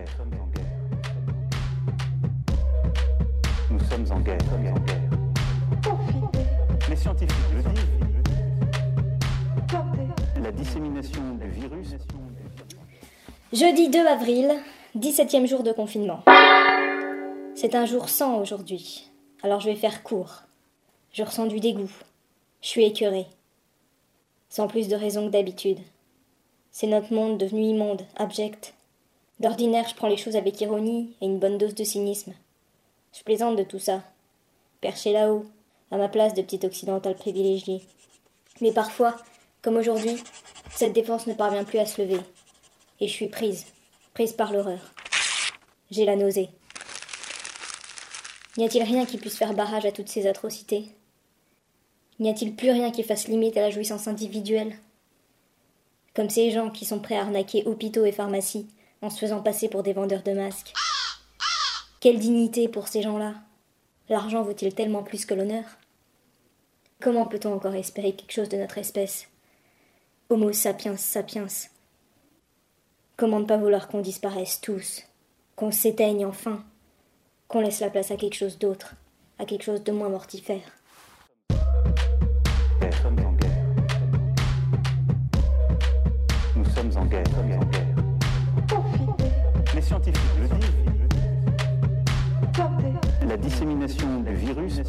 Nous sommes en guerre. Nous sommes en guerre. Les scientifiques le disent. La dissémination du virus. Jeudi 2 avril, 17e jour de confinement. C'est un jour sans aujourd'hui, alors je vais faire court. Je ressens du dégoût. Je suis écœurée. Sans plus de raison que d'habitude. C'est notre monde devenu immonde, abject. D'ordinaire, je prends les choses avec ironie et une bonne dose de cynisme. Je plaisante de tout ça. Perché là-haut, à ma place de petit occidental privilégié. Mais parfois, comme aujourd'hui, cette défense ne parvient plus à se lever. Et je suis prise, prise par l'horreur. J'ai la nausée. N'y a-t-il rien qui puisse faire barrage à toutes ces atrocités? N'y a-t-il plus rien qui fasse limite à la jouissance individuelle? Comme ces gens qui sont prêts à arnaquer hôpitaux et pharmacies en se faisant passer pour des vendeurs de masques. Quelle dignité pour ces gens-là L'argent vaut-il tellement plus que l'honneur? Comment peut-on encore espérer quelque chose de notre espèce? Homo sapiens sapiens. Comment ne pas vouloir qu'on disparaisse tous, qu'on s'éteigne enfin, qu'on laisse la place à quelque chose d'autre, à quelque chose de moins mortifère? Nous sommes en guerre. Nous sommes en guerre. Les scientifiques le disent. La dissémination du virus.